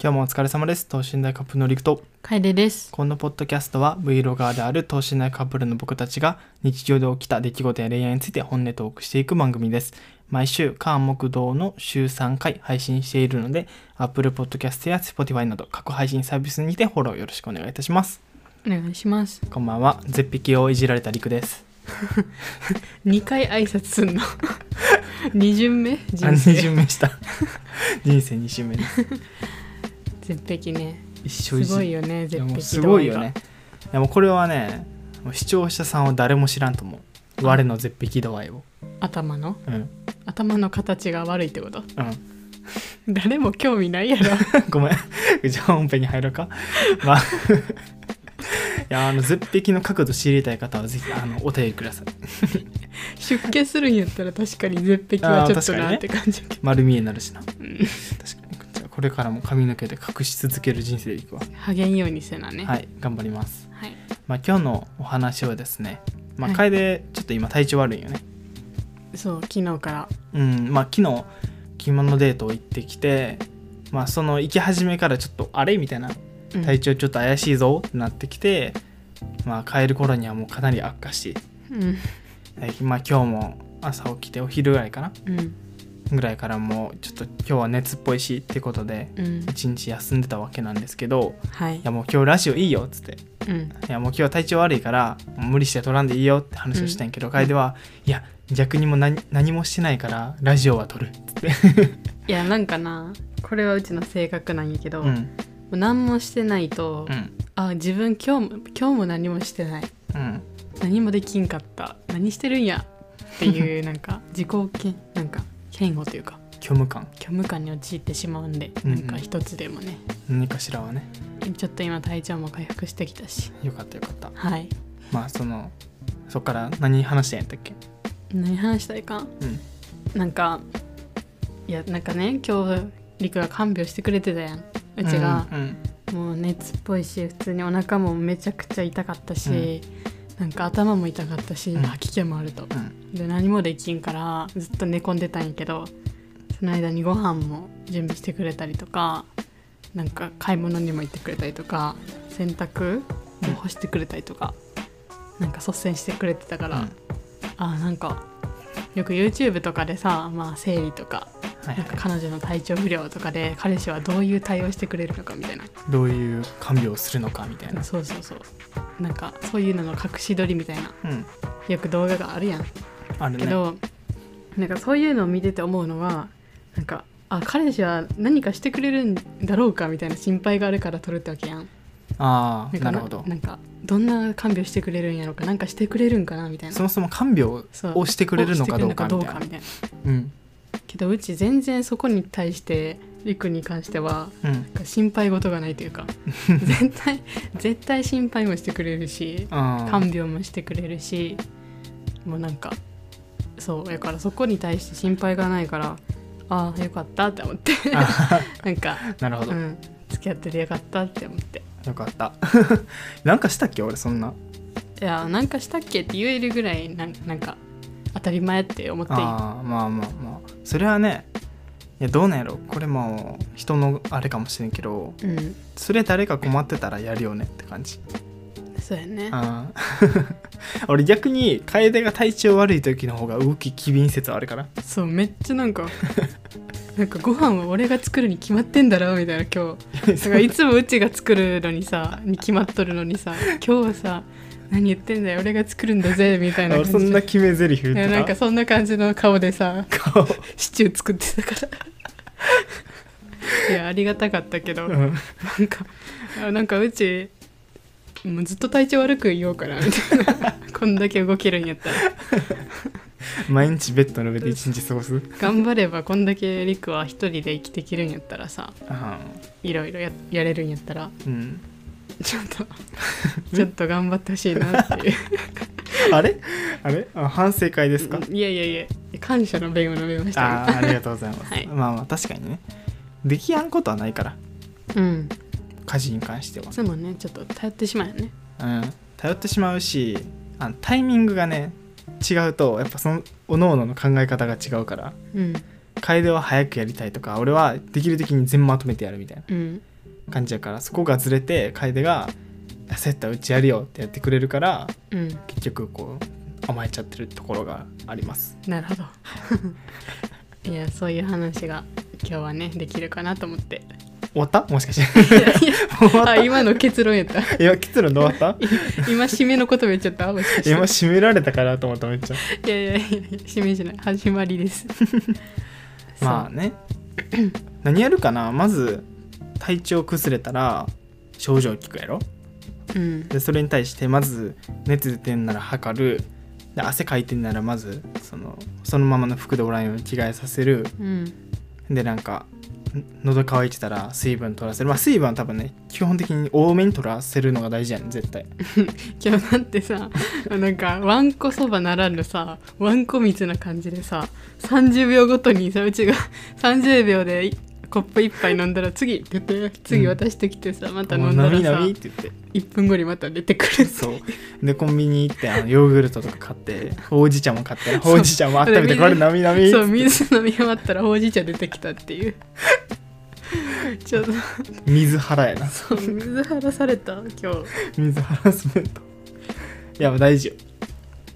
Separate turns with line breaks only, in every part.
今日もお疲れ様です。等身大カップルのりくと。
楓です。
このポッドキャストは Vlogger である等身大カップルの僕たちが日常で起きた出来事や恋愛について本音トークしていく番組です。毎週関木道の週3回配信しているので Apple Podcast や Spotify など各配信サービスにてフォローよろしくお願いいたします。
お願いします。
こんばんは。絶壁をいじられたりくです。
2回挨拶すんの？2巡目？
あ
人
2
生。
巡目した。人生2周目です
絶壁ね。すごいよね、絶壁
すごいよね。いやもうこれはね視聴者さんは誰も知らんと思う。我の絶壁度合いを。
頭の？
うん。うん
頭の形が悪いってこと？誰も興味ないやろ。
ごめん。じゃあ本編に入ろうか。まあ。いやあの絶壁の角度知りたい方はぜひあのお便りください。
出家するんやったら確かに絶壁はちょっとなって感じ。
丸見えになるしな。
うん。
確かにこれからも髪の毛で隠し続ける人生でいくわ
励んようにせなね。。
はいい頑張ります
はい。
まあ今日のお話はですねまあ
はい
楓ちょっと今体調悪いよね
そう、昨日から。
うんまあ昨日着物デートを行ってきてまあその行き始めからちょっとあれ？みたいな
うん
体調ちょっと怪しいぞ？ってなってきて、まあ帰る頃にはもうかなり悪化し、
うん。
えまあ今日も朝起きてお昼ぐらいかな
うん。
ぐらいからもうちょっと今日は熱っぽいしってことで
うん。
一日休んでたわけなんですけど
はい。
い。やもう今日ラジオいいよっつって。
うん。
いやもう今日は体調悪いからもう無理して撮らんでいいよって話をしたんやけど、楓はいや逆にもう何何もしてないからラジオは撮るっつって。
いや、なんかな、これはうちの性格なんやけど、も
うん。
う何もしてないと、
うん。
あ自分今日も今日も何もしてない。
うん。
何もできんかった。何してるんやっていうなんか 自己嫌なんか嫌悪というか
虚無感。
虚無感に陥ってしまうんで、
うん。うん
なんか一つでもね。
何かしらはね。
ちょっと今体調も回復してきたし。
よかったよかった。
はい。
まあそのそっから何話したんやったっけ？
何話したいか？
うん。
なんかいやなんかね今日りくが看病してくれてたやん。うちが、
うん
もう熱っぽいし普通にお腹もめちゃくちゃ痛かったし、なんか頭も痛かったし、
うん。
吐き気もあると。
うん。
で何もできんからずっと寝込んでたんやけどその間にご飯も準備してくれたりとかなんか買い物にも行ってくれたりとか洗濯も干してくれたりとか、なんか率先してくれてたから、
うん。
あーなんかよく YouTube とかでさ、まあ、生理とか
はい
なんか
は
彼女の体調不良とかで彼氏はどういう対応してくれるのかみたいな。い
どういう看病をするのかみたいな。
そうそうそうなんかそういうのの隠し撮りみたいな
うん。
よく動画があるやん。
あるね。
けど、なんかそういうのを見てて思うのはなんかあ彼氏は何かしてくれるんだろうかみたいな心配があるから撮るってわけやん。
ああなるほど。
なんかどんな看病してくれるんやろうかなんかしてくれるんかなみたいな。
そもそも看病
そう。
をしてくれるのかどうかみたいな。
をしてくれるのかどうかみたいな。
うん。
けどうち全然そこに対してりくに関しては
うん。
心配事がないというか 絶対絶対心配もしてくれるし看病もしてくれるしもうなんかそうだからそこに対して心配がないからああよかったって思って。
あ
なんか、
なるほど、
うん、付き合っててよかったって思って。
よかった。なんかしたっけ俺そんな。い
やなんかしたっけって言えるぐらいなんなんか当たり前って思っていい。
ああまあまあまあ。それはねいやどうなんやろ。これも人のあれかもしれんけど
うん。
それ誰か困ってたらやるよねって感じ。
そうやね。
俺逆に楓が体調悪い時の方が動き機敏説あるから。
そうめっちゃなんか なんかご飯は俺が作るに決まってんだろみたいな今日。いつもうちが作るのにさに決まっとるのにさ今日はさ何言ってんだよ俺が作るんだぜみたいな
俺
感じで。
そんな決め台詞言っ
なんかそんな感じの顔でさ
顔
シチュー作ってたから。いやありがたかったけど、
うん。
なんかあなんかうちもうずっと体調悪く言おうかなみたいな。こんだけ動けるんやったら。
毎日ベッドの上で一日過ごす？
頑張ればこんだけリクは一人で生きていけるんやったらさ
あ
いろいろややれるんやったら。
ーうん
ちょっとちょっと頑張ってほしいなっていう。
あれ？あれ？あ反省会ですか？
いやいやいや感謝の弁を述べました
あーありがとうございます、
はい。
まあまあ確かにね。できやんことはないから。
うん。
家事に関しては、
いつもね。ちょっと頼ってしまうよね。
うん、頼ってしまうしあのタイミングがね違うとやっぱそのおのおのの考え方が違うから。
うん。
楓は早くやりたいとか俺はできる時に全部まとめてやるみたいな。
うん
感じやからそこがずれて楓が「焦ったらうちやるよ」ってやってくれるから
うん。
結局こう甘えちゃってるところがあります。
なるほど。いやそういう話が今日はねできるかなと思って。
終わった？もしかして。終わった？
あ今の結論やった。
今結論どう終わった？
今締めの言葉言っちゃった
今締められたかなと思っためっちゃ。
いやいやいや締めじゃない。始まりです。
まあね。何やるかな？まず体調崩れたら症状聞くやろ？
そううん。
でそれに対してまず熱出てんなら測る。で汗かいてんならまずそのそのままの服でおらんように着替えさせる。
うん。
でなんかん喉乾いてたら水分取らせる。まあ水分は多分ね基本的に多めに取らせるのが大事やねん絶対。
今日だってさなんかわんこそばならぬさわんこ蜜な感じでさ30秒ごとにさうちが30秒でいコップ一杯飲んだら次って次渡してきてさ、また飲んだらさ
って言って。
1分後にまた出てくる
そう。でコンビニ行ってあのヨーグルトとか買ってほうじ茶も買ってほうじ茶も温めて
で
これ飲み飲み？
そう水飲み終わったらほうじ茶出てきたっていう。ちょっと。
水腹やな。
そう水晴らされた今日。
水ハラスメントいやもう大事よ。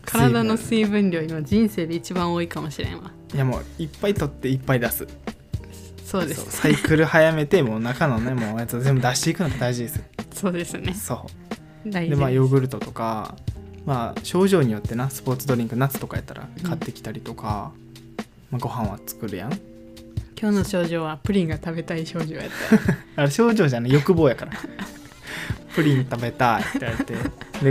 体の
水
水分量今人生で一番多いかもしれんわ。
分いやもういっぱい取っていっぱい出す
そうです。
サイクル早めてもう中のねもうやつを全部出していくのが大事です。よ
そうですね。
そ
大事
うでまあヨーグルトとかまあ症状によってなスポーツドリンク夏とかやったら買ってきたりとか、まあ、ご飯は作るやん。
今日の症状はプリンが食べたい症状やった。
あれ症状じゃない欲望やから。プリン食べたいって言われて。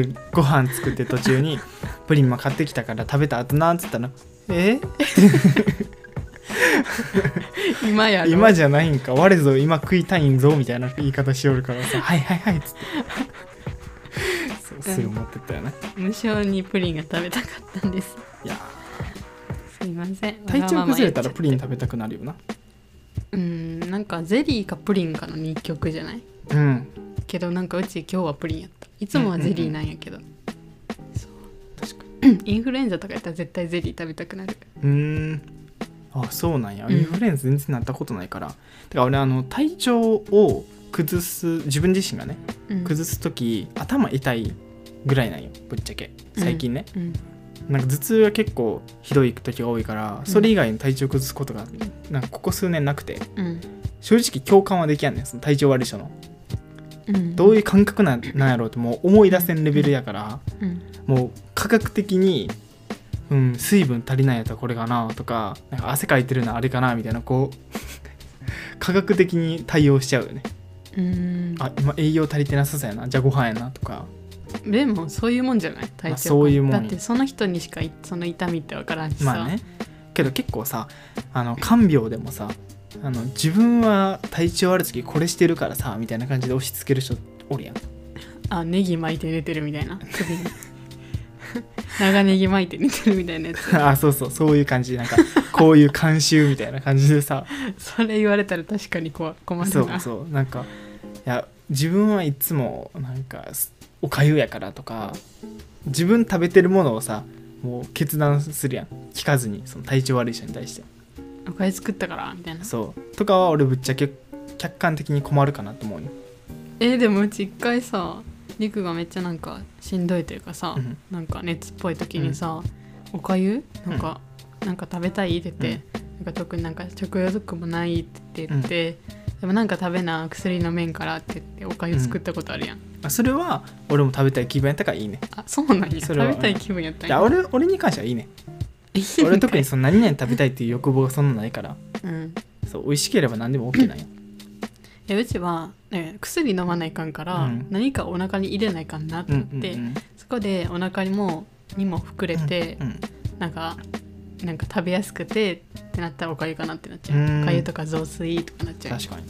でご飯作って途中にプリンも買ってきたから食べた後なんつったら「え？
今やろ。
今じゃないんか。我ぞ今食いたいんぞ」みたいな言い方しよるからさ「はいはいはい」っつって。そうすぐ持ってったよね。
無性にプリンが食べたかったんです。
いや
すいません。
体調崩れたらプリン
べ
食べたくなるよな。
うんなんかゼリーかプリンかの2曲じゃない？
うん。
けどなんかうち今日はプリンやった。いつもはゼリーなんやけど、
確か
インフルエンザとかやったら絶対ゼリー食べたくなる
にうーんあそうなんや。
うん。
インフルエンザ全然なったことないから、だから俺あの体調を崩す自分自身がね
うん。
崩す時頭痛いぐらいなんよ。ぶっちゃけ。最近ね、
うん。
なんか頭痛が結構ひどい時が多いからそれ以外に体調崩すことがなんかここ数年なくて
うん。
正直共感はできやんねん。その体調悪い人の。
うん。
どういう感覚なんなんやろうってもう思い出せんレベルやから
うん。
もう科学的に、うん、水分足りないやつはこれかなとかなんか汗かいてるのあれかなみたいなこう 科学的に対応しちゃうよね。
うん。
あ今栄養足りてなさそうやな。じゃあご飯やなとか。
でもそういうもんじゃない？体調、
まあそういうもん。
だってその人にしかいその痛みって分からんしさ、
まあね。けど結構さあの看病でもさあの自分は体調悪い時これしてるからさみたいな感じで押し付ける人おるやん。
あネギ巻いて寝てるみたいな。首に 長ネギ巻いて寝てるみたいなやつ。
あそうそうそういう感じ。なんかこういう慣習みたいな感じでさ。
それ言われたら確かにこ困るな。
そうそう。なんかいや自分はいつもなんかすおかゆやからとか自分食べてるものをさもう決断するやん。聞かずにその体調悪い人に対して。
おかゆ作ったからみたいな。
そう。とかは俺ぶっちゃけ客観的に困るかなと思うよ。
えーでもうち一回さりくがめっちゃなんかしんどいというかさ、
うん。
なんか熱っぽい時にさ、おかゆ？なんか、なんか食べたいって言って、なんか特になんか食欲もないって言って、でもなんか食べな薬飲めんからって言っておかゆ作ったことあるやん、
あそれは俺も食べたい気分やったからいいね。
あそうなんや。
それは。
食べたい気分やったん
いや俺俺に関してはいいね。俺特にその何々食べたいっていう欲望がそんなないから。
うん。
そう美味しければ何でも OK なんよ
うちは、ね、薬飲まないかんから、
うん。
何かお腹に入れないかんなと
うん
思って、
うんうん
そこでお腹にもにも膨れて、
うん
なんかなんか食べやすくてってなったらおかゆかなってなっちゃう。
うん。
おかゆとか雑炊とかなっちゃう。
確かに。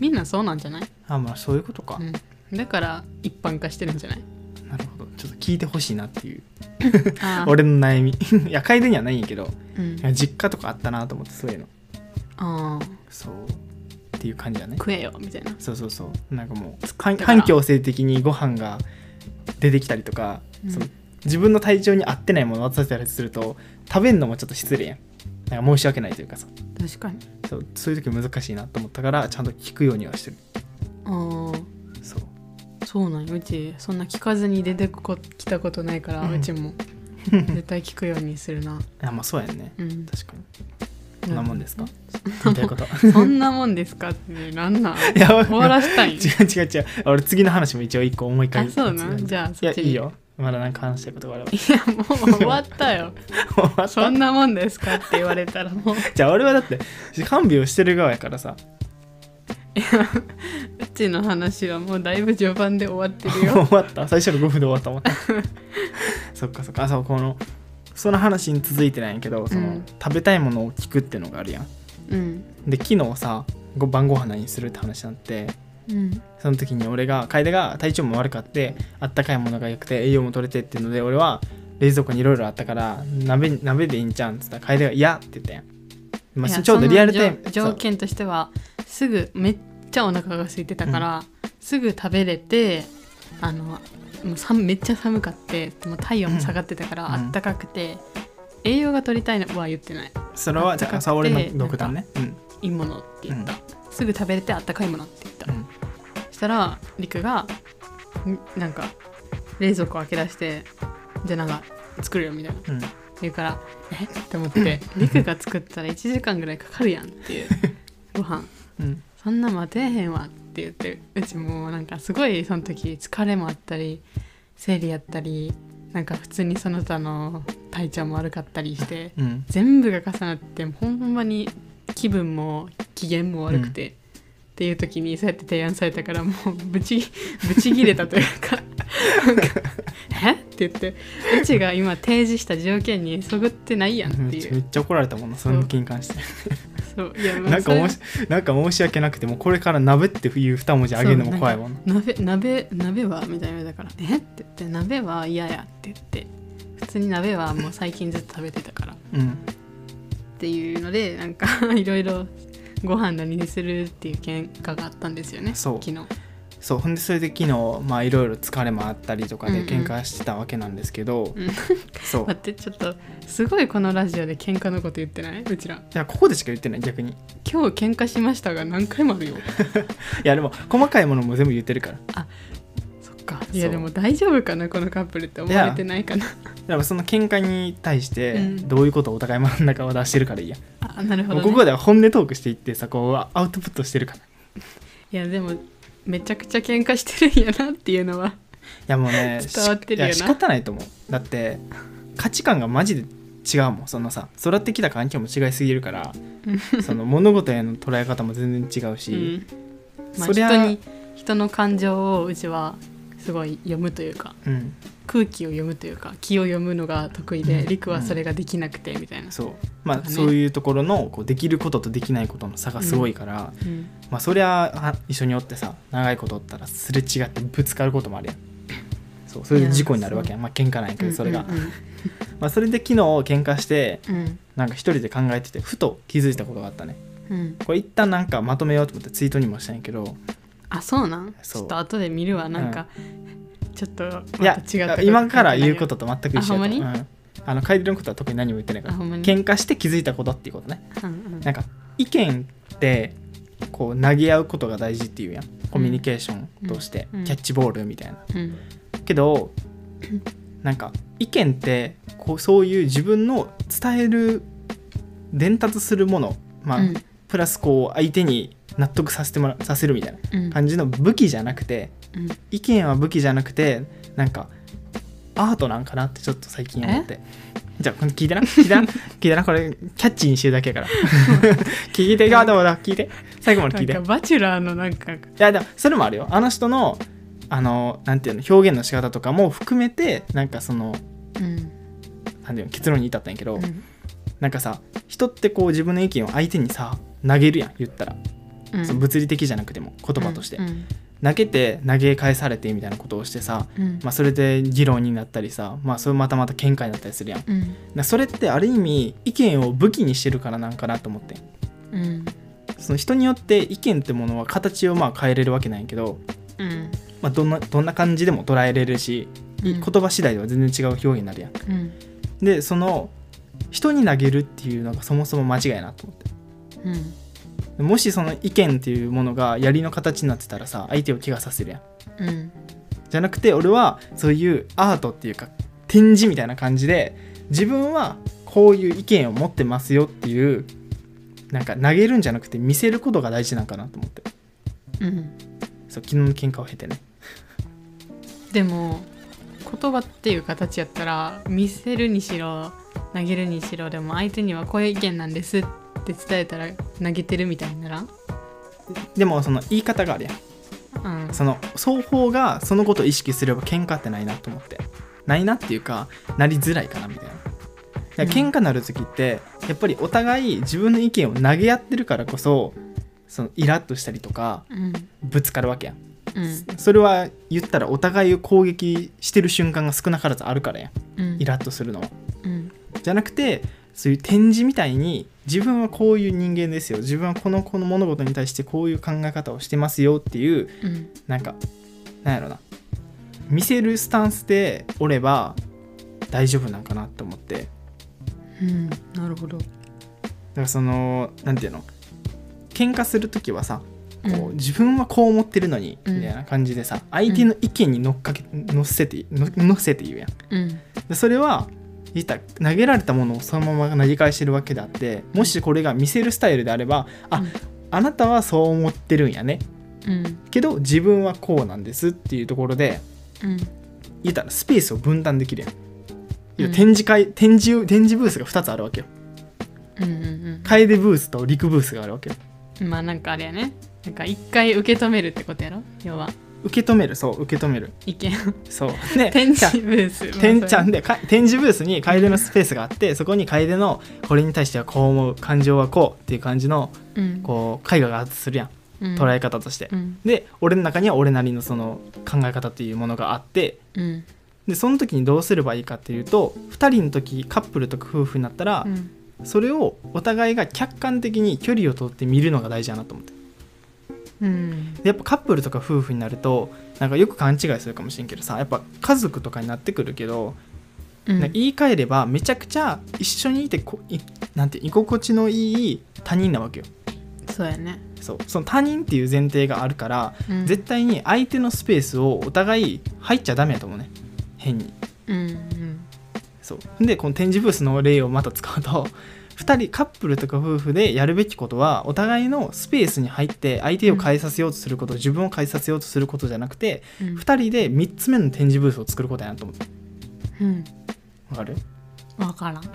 みんなそうなんじゃない、
あまあそういうことか、
うん、だから一般化してるんじゃない？
なるほど。ちょっと聞いてほしいなっていう。俺の悩み。いや楓にはないんやけど
うん。
実家とかあったなと思ってそういうの。
あー。
そうっていう感じだね。
食えよみたいな。
そうそうそう。なんかもう環環境性的にご飯が出てきたりとか、
うん。
その自分の体調に合ってないものを渡せたりすると食べるのもちょっと失礼やん。なんか申し訳ないというかさ。
確かに。
そうそういう時難しいなと思ったからちゃんと聞くようにはしてる。
あー。
そう。
そうなんようち。そんな聞かずに出てこきたことないから、
う
うんちも。絶対聞くようにするな。
いやまあそうやんね。
うん。
確かにそんなもんですか？
う
言いたいこと。
そんなもんですか？ってねなん？なん
い。や
終わらしたいん
違う違う違う。俺次の話も一応一個思い返
あそうなん？じゃあ
い
そっち。に
やいいよ。まだなんか話したいことがあれば。
いやもう終わったよ。そんなもんですかって言われたらもう。
じゃあ俺はだって看病してる側やからさ。
うちの話はもうだいぶ序盤で終わってるよ。
終わった？最初の5分で終わったもんそっかそっか。あそうこのその話に続いてないんやけどその、
うん
食べたいものを聞くっていうのがあるやん。
うん。
で昨日さご晩ご飯何するって話になって
うん。
その時に俺が楓が体調も悪かってあったかいものが良くて栄養も取れてっていうので俺は冷蔵庫にいろいろあったから鍋鍋でいいんちゃうんっつった。ら楓が「嫌」って言ったやん、まあ、ちょうどリアルタイム
条条件としてはすぐめっちゃお腹が空いてたから、すぐ食べれてあのもう寒めっちゃ寒かってもう体温も下がってたから、
うん。
あったかくて栄養が取りたいのは言ってない。
そそれはじゃあさ俺の独断ね。うん。
いいものって言った、すぐ食べれてあったかいものって言った、
うん。
そしたらりくがんなんか冷蔵庫開け出してじゃあなんか作るよみたいな。
うん。
言うからえ？って思ってりくが作ったら1時間ぐらいかかるやんっていう。ご飯。
うん。
そんな待てへんわって言ってうちもうなんかすごいその時疲れもあったり生理やったりなんか普通にその他の体調も悪かったりして
うん。
全部が重なってほんまに気分も機嫌も悪くて、っていう時にそうやって提案されたからもうブチ ブチギレたというか「え？っ?」て言ってうちが今提示した条件にそぐってないやんっていう。
めっちゃ怒られたもんなその時に関して。
そう。いやまあ
なんか
それ
もしなんか申し訳なくてもこれから鍋っていう二文字あげるのも怖いもんな。
鍋鍋鍋はみたいなだから「え？っ?」て言って「鍋は嫌や」って言って普通に鍋はもう最近ずっと食べてたから。っ
うん。
ていうのでなんか いろいろご飯何にするっていう喧嘩があったんですよね
そう。
昨日
そうほんでそれで昨日まあいろいろ疲れもあったりとかで
うんうん。
喧嘩してたわけなんですけど、
うん。
そう。
待ってちょっとすごいこのラジオで喧嘩のこと言ってない？うちら。
いやここでしか言ってない逆に。い
今日喧嘩しましたが何回もあるよ。
やでも細かいものも全部言ってるから。
そっか。いやでも大丈夫かなこのカップルって思われてないかな。
でもその喧嘩に対して
うん。
どういうことをお互い真ん中を出してるからいいや、
あなるほど、ね、
ここでは本音トークしていってさこうアウトプットしてるから。い
いやでもめちゃくちゃ喧嘩してるんやなっていうのは
やもうね
伝わってるよな。い
や仕方ないと思う。だって価値観がマジで違うもん。そのさ育ってきた環境も違いすぎるからその物事への捉え方も全然違うし、
うん。まあ、
そりゃ
人に人の感情をうちはすごい読むというか
うん、
空気を読むというか気を読むのが得意で、
うん。
りくはそれができなくてみたいな、
そう。まあ、
ね。
そういうところのこうできることとできないことの差がすごいから、
うん。
まあそりゃあ一緒におってさ長いことおったらすれ違ってぶつかることもあるやん。そうそれで事故になるわけやん。まあ喧嘩なんやけどそれが、
うんうん。
まあそれで昨日喧嘩して
うん。
なんか一人で考えててふと気づいたことがあったね。
うん。
これ一旦なんかまとめようと思ってツイートにもしたんやけど
あそうなん？ちょっと後で見るわ。なんか、ちょっと
いや
違った。
今から言うことと全く一緒
あほんまに？
やとうん。あの楓のことは特に何も言ってないから。喧嘩して気づいたことっていうことね。
うんうん。
なんか意見ってこう投げ合うことが大事っていうやん。コミュニケーションとして、
うん。
キャッチボールみたいな。
うん。
けどなんか意見ってこうそういう自分の伝える伝達するもの、まあ
うん。
プラスこう相手に納得させてもらさせるみたいな
うん。
感じの武器じゃなくて
うん。
意見は武器じゃなくてなんかアートなんかなってちょっと最近思って。じゃあこれ聞いてな？聞いてな？聞いてな？これキャッチにしてるだけやから。聞いて あでもだ。聞いて。最後まで聞いて。
バチュラーのなんか。
やでもそれもあるよ。あの人のあのなんていうの表現の仕方とかも含めてなんかその
うん。
なんていうの結論に至ったんやけど、
うん。
なんかさ人ってこう自分の意見を相手にさ投げるやん言ったら、
うん。
その物理的じゃなくても言葉として、
うん。
投げて投げ返されてみたいなことをしてさ、
うん。
まあ、それで議論になったりさ、まあ、それまたまた喧嘩になったりするやん。それってある意味意見を武器にしてるからなんかなと思って
うん。
その人によって意見ってものは形をまあ変えれるわけなんやけど、
うん。
まあ、どんなどんな感じでも捉えれるし言葉次第では全然違う表現になるやん。
うん。
でその人に投げるっていうのがそもそも間違いやなと思って。
うん
もしその意見っていうものが槍の形になってたらさ相手を怪我させるやん。
うん。
じゃなくて俺はそういうアートっていうか展示みたいな感じで自分はこういう意見を持ってますよっていうなんか投げるんじゃなくて見せることが大事なんかなと思って。
うん。
そう昨日の喧嘩を経てね。
でも言葉っていう形やったら見せるにしろ投げるにしろでも相手にはこういう意見なんですって伝えたら投げてるみたいにならん？
でもその言い方があるやん。
うん。
その双方がそのことを意識すれば喧嘩ってないなと思って。ないなっていうかなりづらいかなみたいな。だから喧嘩なる時ってやっぱりお互い自分の意見を投げ合ってるからこそそのイラッとしたりとか
うん。
ぶつかるわけやん。
うん。
それは言ったらお互いを攻撃してる瞬間が少なからずあるからやん。
うん。
イラッとするのは。
うん。
じゃなくてそういう展示みたいに自分はこういう人間ですよ。自分はこのこの物事に対してこういう考え方をしてますよっていう
うん。
なんかなんやろな。見せるスタンスでおれば大丈夫なんかなって思って。
うん。なるほど。
だからそのなんていうの？喧嘩する時はさこう
うん
自分はこう思ってるのに
うん。
みたいな感じでさ相手の意見に乗っかけ乗せての乗せて言うやん。
うん。
でそれは投げられたものをそのまま投げ返してるわけであってもしこれが見せるスタイルであればあ、
うん。
あなたはそう思ってるんやね。
うん。
けど自分はこうなんですっていうところで
うん。
言ったらスペースを分担できるやん。
うん。
展示会展示展示ブースが2つあるわけよ。
うんうん
楓ブースと陸ブースがあるわけよ。
うんまあなんかあれやね。なんか一回受け止めるってことやろ？要は
受け止めるそう受け止める。
意見。
そう。で
展示ブース。
てんちゃんでか展示ブースに楓のスペースがあってそこに楓のこれに対してはこう思う感情はこうっていう感じの
うん。
こう絵画がするやん。
うん。
捉え方として、
うん。
で俺の中には俺なりのその考え方っていうものがあって
うん。
でその時にどうすればいいかっていうと2人の時カップルとか夫婦になったら、
うん。
それをお互いが客観的に距離を取って見るのが大事だなと思って
うん。
でやっぱカップルとか夫婦になるとなんかよく勘違いするかもしれんけどさやっぱ家族とかになってくるけど、
うん。
言い換えればめちゃくちゃ一緒にいてこいなんて居心地のいい他人なわけよ。
そうやね。
そう。その他人っていう前提があるから、
うん。
絶対に相手のスペースをお互い入っちゃダメやと思うね。変に。
うんうん。
そう。でこの展示ブースの例をまた使うと2人カップルとか夫婦でやるべきことはお互いのスペースに入って相手を変えさせようとすること、自分を変えさせようとすることじゃなくて
うん。
2人で3つ目の展示ブースを作ることやなと思って。
うん。
わかる？
分からん。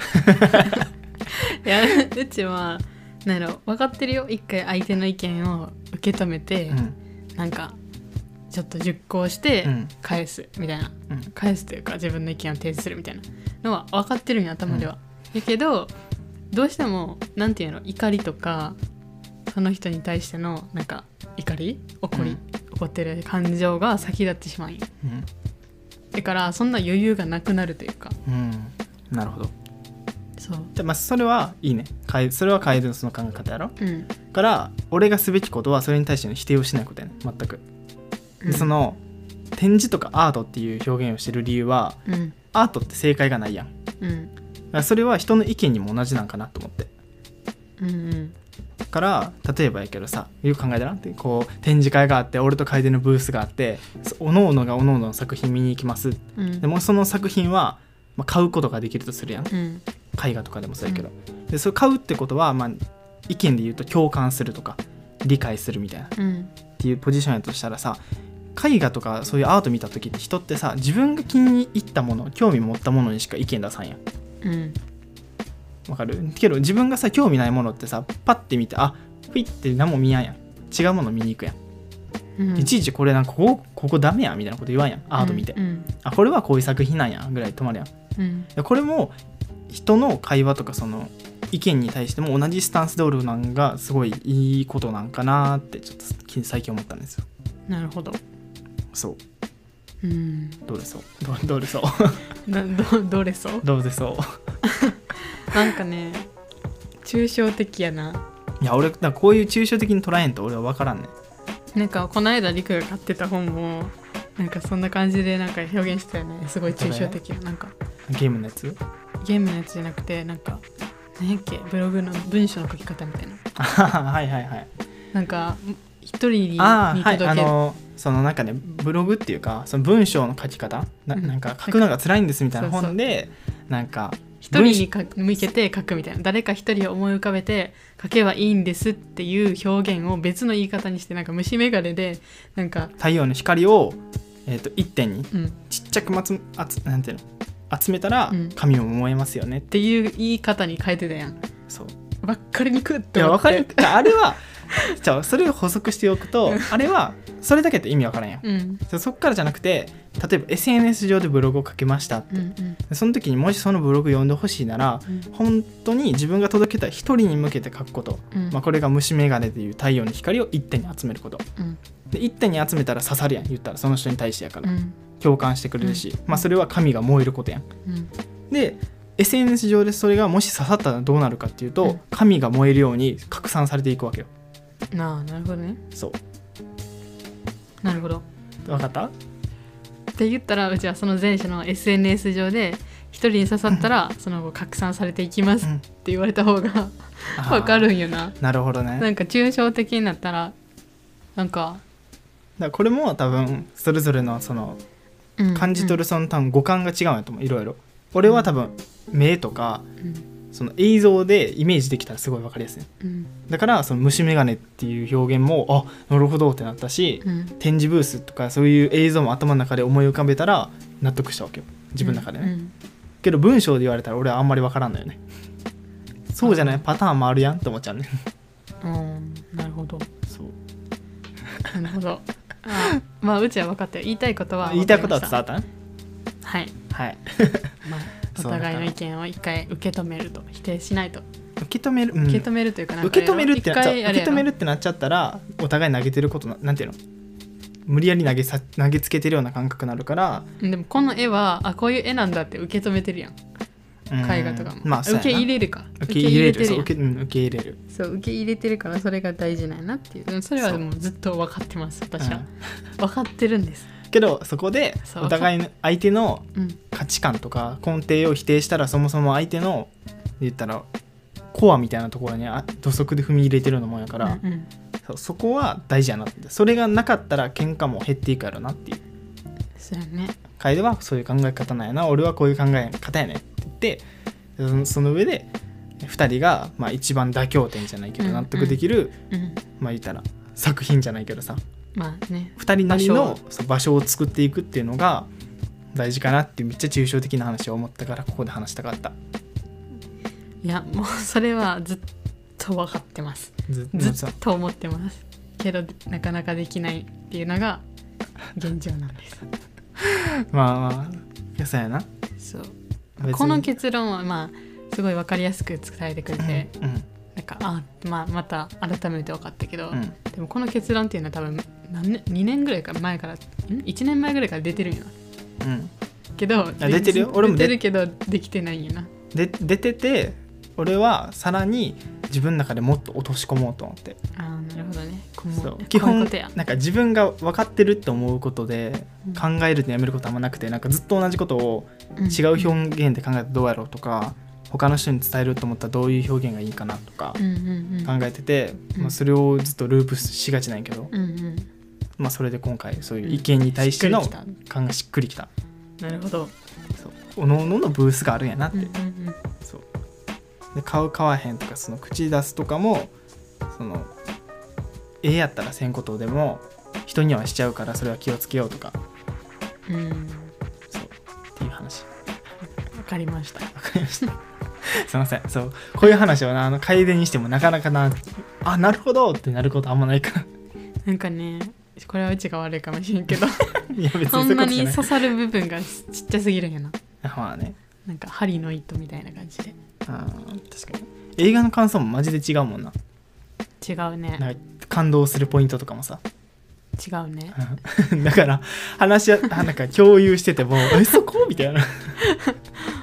いやうちはなんやろ分かってるよ。一回相手の意見を受け止めて、
うん。
なんかちょっと熟考して
うん。
返すみたいな、
うん。
返すというか自分の意見を提示するみたいなのは分かってるんや頭では、やけどどうしてもなんていうの怒りとかその人に対してのなんか怒り怒り、
うん。
怒ってる感情が先立ってしまう。んよ
うん。
だからそんな余裕がなくなるというか。
うん。なるほど。
そう。
でまあそれはいいね。それは楓のその考え方やろ。
うん。
だから俺がすべきことはそれに対しての否定をしないことやね。全く。でその展示とかアートっていう表現をしてる理由は
うん。
アートって正解がないやん。だ
うん
それは人の意見にも同じなんかなと思って。
うんうん。
だから例えばやけどさよく考えたらってこう展示会があって俺と楓のブースがあってそおのおのがおのおのの作品見に行きます。
うん。
でもその作品は、まあ、買うことができるとするやん。
うん。
絵画とかでもそうやけど、でそれ買うってことは、まあ、意見で言うと共感するとか理解するみたいな。っ
うん。
ていうポジションやとしたらさ絵画とかそういうアート見た時って人ってさ自分が気に入ったもの興味持ったものにしか意見出さんやん
うん。
わかる。けど自分がさ興味ないものってさパッて見てあフィッて何も見やんやん。違うもの見に行くやん、
うん。
いちいちこれなんかここここダメやんみたいなこと言わんやん。アート見て、
うん。
あこれはこういう作品なんやぐらい止まるやん。
うん。
これも人の会話とかその意見に対しても同じスタンスでおるのがすごいいいことなんかなってちょっと最近思ったんですよ。
なるほど。
そう
うん。
どうでそう？どうどうでそう？
などどれそう？
どうでそう？
なんかね抽象的やな。い
や俺こういう抽象的に捉えんと俺は分からんね
なんかこの間りくが買ってた本もなんかそんな感じでなんか表現してたよね。すごい抽象的ななんか。
ゲームのやつ？
ゲームのやつじゃなくてなんか何やっけ？ブログの文章の書き方みたいな。
あはははいはいはい。
なんか一人に
ああはい。
届ける、
あのそのなんかねブログっていうかその文章の書き方な
うん。
なんか書くのが辛いんですみたいな本でなんか
一人にか向けて書くみたいな。誰か一人を思い浮かべて書けばいいんですっていう表現を別の言い方にしてなんか虫眼鏡でなんか
太陽の光を、えー、と一点に
うん。
ちっちゃくまつあつなんていうの？集めたら
うん。
紙も燃えますよね。って
っていう言い方に変えてたやん。
そう。
ばっかりにくっ
い
て思って。
やわかるあれはじゃあそれを補足しておくとあれはそれだけって意味わからんやん。
うん。
そそっからじゃなくて例えば SNS 上でブログを書けましたって、
うんうん。
その時にもしそのブログ読んでほしいなら
うん。
本当に自分が届けた一人に向けて書くこと、
うん。
まあ、これが虫眼鏡でいう太陽の光を一点に集めること。
うん。
で一点に集めたら刺さるやん言ったらその人に対してやから、
うん。
共感してくれるし、
うん。
まあ、それは神が燃えることやん。
うん。
で SNS 上でそれがもし刺さったらどうなるかっていうと、
うん。
神が燃えるように拡散されていくわけよ。
なあなるほどね。
そう
なるほど。
分かった？
って言ったらうちはその前者の SNS 上で一人に刺さったらその後拡散されていきますって言われた方が
あー。
わかるんよな。
なるほどね。
なんか抽象的になったらなんか、
だこれも多分それぞれのその
うん
感じ取るその多分五感が違うんやと思う。いろいろ。俺は多分目とか
うん
その映像でイメージできたらすごい分かりやすい。
うん。
だからその虫眼鏡っていう表現もあなるほどってなったし
うん。
展示ブースとかそういう映像も頭の中で思い浮かべたら納得したわけよ。自分の中でね、
うん。
けど文章で言われたら俺はあんまり分からんのよね。そうじゃない？パターンもあるやんって思っちゃうね。
うんなるほど。
そう。
なるほど。あまあうちは分かったよ。言いたいことは
言いたいことは
分
伝わった
はい、
はい。
まあ、お互いの意見を一回受け止めると否定しないと。
受け止める、うん。
受け止めるというか
受け止めるってなっちゃ受け止めるってなっちゃったらお互い投げてることななんていうの？無理やり投げさ投げつけてるような感覚になるから。
でもこの絵はあこういう絵なんだって受け止めてるやん。
うん。
絵画とかも、
まあ
受け入れるか。
受け入れる。
受け入れてる。
そう受け,、うん、受け入れる。
そう受け入れてるからそれが大事なんやなっていう。それはもうずっと分かってます私は、分かってるんです
けどそこでお互いの相手の
うん。
価値観とか根底を否定したらそもそも相手の言ったらコアみたいなところにあ土足で踏み入れてるようなもんやから、
うんうん。
そこは大事やなって。それがなかったら喧嘩も減っていくやろなっていう。
そうやね。
楓はそういう考え方なんやな。俺はこういう考え方やねって言ってそのその上で2人が、まあ、一番妥協点じゃないけど
うん。
納得できる、
うん。
まあ言ったら作品じゃないけどさ
まあね。
2人なりの
場所
を。作っていくっていうのが大事かなってめっちゃ抽象的な話を思ったからここで話したかった。
いやもうそれはずっと分かってます。
ず
っと思ってます。けどなかなかできないっていうのが現状なんです。
まあまあいやそうやな。
そう。この結論はまあすごい分かりやすく伝えてくれて、
うん
なんかあ、まあ、また改めて分かったけど、
うん。
でもこの結論っていうのは多分何年2年ぐらいから前からん？1年前ぐらいから出てるんよ
うん。
けど
あ出てるよ。俺も出
出てるけどできてないんよな。
で出てて俺はさらに自分の中でもっと落とし込もうと思って。
あーなるほどね。こうこう
そう。基本
いうことや。
なんか自分が分かってるって思うことで
うん。
考えるってやめることあんまなくてなんかずっと同じことを
うん。
違う表現で考えたらどうやろうとか他の人に伝えると思ったらどういう表現がいいかなとか
うんうんうん。
考えてて、
うん。
まあ、それをずっとループしがちなんやけど、
うんうん。
まあ、それで今回そういう意見に対しての
しっ
考
くりき
えしっくりきた
た。なるほど。
そう。おのおののブースがあるんやなって、
うんうんうん。
そう。で買う買わへんとかその口出すとかもそのええやったらせんことでも人にはしちゃうからそれは気をつけようとか。
うん。
そう。っていう話。
わかりました。
わかりました すいません。そう。こういう話をなあの楓にしてもなかなかなあなるほどってなることあんまないから
なんかねこれはうちが悪いかもしれんけど。
いや別にそんな
に刺さる部分がちっちゃすぎるんやな。
まあね。
なんか針の糸みたいな感じで。
あー確かに。映画の感想もマジで違うもんな。
違うね。
感動するポイントとかもさ。
違うね。
だから話なんか共有してても「えそこ?」みたいな。
うん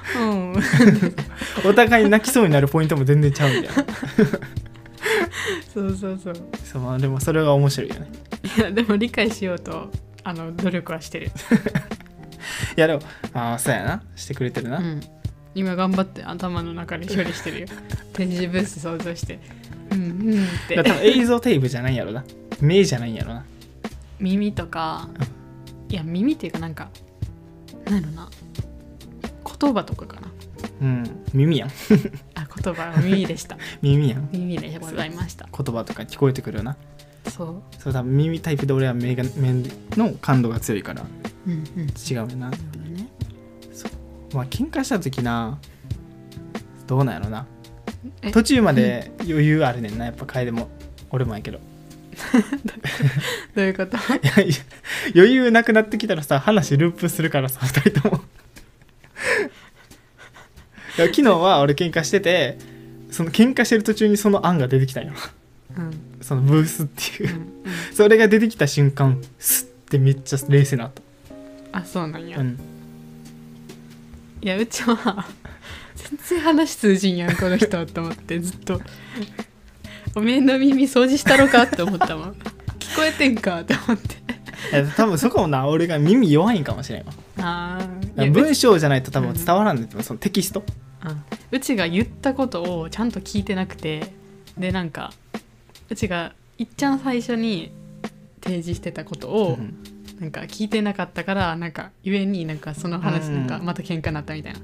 お互いに泣きそうになるポイントも全然ちゃうみたいな。
そうそうそう。
そうまあでもそれが面白いよね。
いやでも理解しようとあの努力はしてる、
いやでもああそうやな。してくれてるな、
うん、今頑張って頭の中で処理してるよ。展示ブース想像して。うんうんって。
多分映像テープじゃないんやろな。目じゃないんやろな。
耳とか。いや耳っていうかなんかなんやろな言葉とかかな。
うん耳やん。
あ言葉は耳でした。
耳やん。
耳でございました。
言葉とか聞こえてくるよな。
そう。
そう多分耳タイプで俺は目が目の感度が強いから。
うんうん。
違うよな
なるほどね。
まあ喧嘩した時などうなんやろな。
え？
途中まで余裕あるねんな。やっぱ楓も。俺もやけど。
どういうこと？
余裕なくなってきたらさ話ループするからさ2人とも昨日は俺喧嘩しててその喧嘩してる途中にその案が出てきたんよ。
うん。
そのブースっていう。
うんうん。
それが出てきた瞬間スッてめっちゃ冷静になった。
あそうなんや、
うん。
いやうちは全然話通じんやんこの人って思ってずっと。おめえの耳掃除したろかって思ったもん。聞こえてんかって思って。
多分そこもな俺が耳弱いんかもしれんわ文章じゃないと多分伝わらんねんてそのテキスト。
うんうちが言ったことをちゃんと聞いてなくてでなんかうちがいっちゃん最初に提示してたことを
うん
なんか聞いてなかったからなんかゆえになんかその話
うん。
なんかまた喧嘩になったみたいな。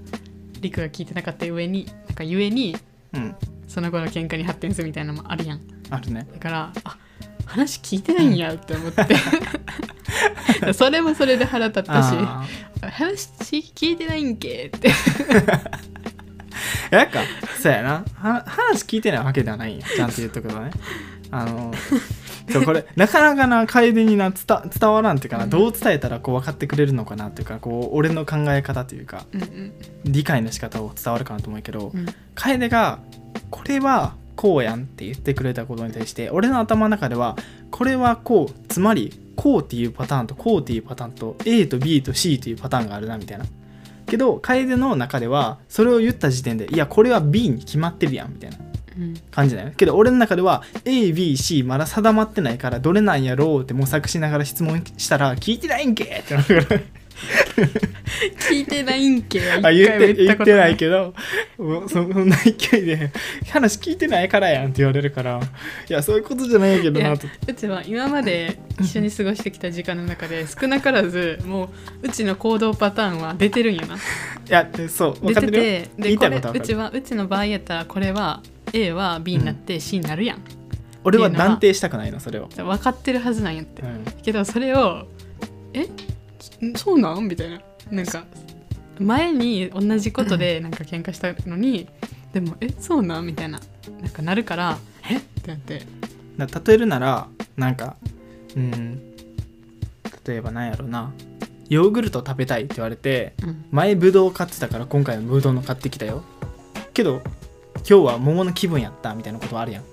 リクが聞いてなかった上になんかゆえに
うん。
その後の喧嘩に発展するみたいなのもあるやん。
あるね。
だからあ話聞いてないんやって思って それもそれで腹立ったし
あ
話聞いてないんけって。
ーなんか。そうやな。は話聞いてないわけではないん。やちゃんと言っとくとね。あのそうこれなかなかな楓にな伝伝わらんっていうかな、
うん。
どう伝えたらこう分かってくれるのかなっていうかこう俺の考え方というか
うんうん。
理解の仕方を伝わるかなと思うけど、
うん。
楓が「これはこうやん」って言ってくれたことに対して俺の頭の中ではこれはこうつまりこうっていうパターンとこうっていうパターンと A と B と C というパターンがあるなみたいな。けど楓の中ではそれを言った時点でいやこれは B に決まってるやんみたいな
うん。
感じだよけど俺の中では ABC まだ定まってないからどれなんやろうって模索しながら質問したら聞いてないんけってなるから
聞いてないんけは
あ言って言ってない
ど
けどもうそそんな勢いで話聞いてないからやんって言われるからいやそういうことじゃないけどなと。
うちは今まで一緒に過ごしてきた時間の中で少なからずもううちの行動パターンは出てるんよな。い
やでそう分
出
かっててるよ。
て
言い
でこれうちはうちの場合やったらこれは A は B になって C になるやん、
俺は断定したくないのそれを、
分かってるはずなんやって。
うん、
けどそれをえ？んそうなん？みたいな。なんか前に同じことでなんか喧嘩したのにでもえそうなん？みたいな。なんかなるからえ？ってなって。
だ例えるならなんかうん。例えばなんやろな。ヨーグルト食べたいって言われて
うん。
前ブドウ買ってたから今回はブドウの買ってきたよ。けど今日は桃の気分やったみたいなことはあるやん。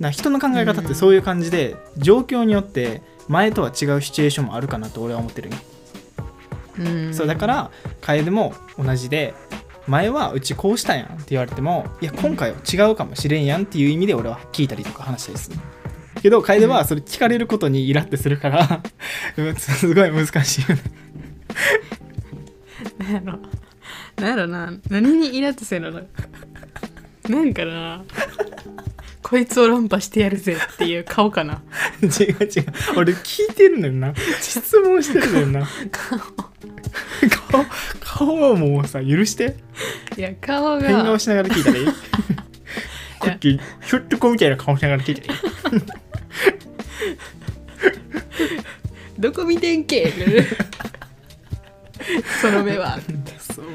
な人の考え方ってそういう感じで状況によって前とは違うシチュエーションもあるかなと俺は思ってるんよ
うん
そうだから楓も同じで前はうちこうしたやんって言われてもいや今回は違うかもしれんやんっていう意味で俺は聞いたりとか話したりする。けど楓はそれ聞かれることにイラってするから うんすごい難しいよね。
なんやろ。なんやろな。何にイラッとせるのなんかな。こいつを論破してやるぜっていう顔かな。
違う違う。俺聞いてるのよな。質問してるのよな。顔顔はもうさ許して。
いや顔が。
変顔しながら聞いたらいい。クッキーひょっとこみたいな顔しながら聞いたらいい。
どこ見てんけ？その目は。
そう。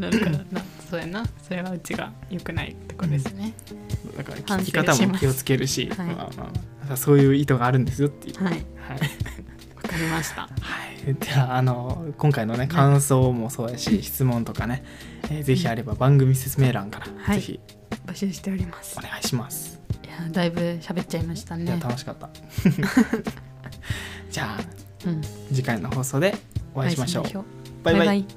なるからなそうやな。それはうちが良くないとこですね、
だから聞き方も気をつけるし、
はい。
まあまあ、そういう意図があるんですよっていう。
はい。
はい、
わかりました。
はい、ではあの今回のね感想もそうやし質問とかね、えーぜひあれば番組説明欄から
はい。
ぜひ。
募集しております。
お願いします。
いやだいぶ喋っちゃいました
いや
ね
楽しかった。じゃあ
うん。
次回の放送でお会いしましょう。
お会いしましょう。
バイバイ。
バイバイ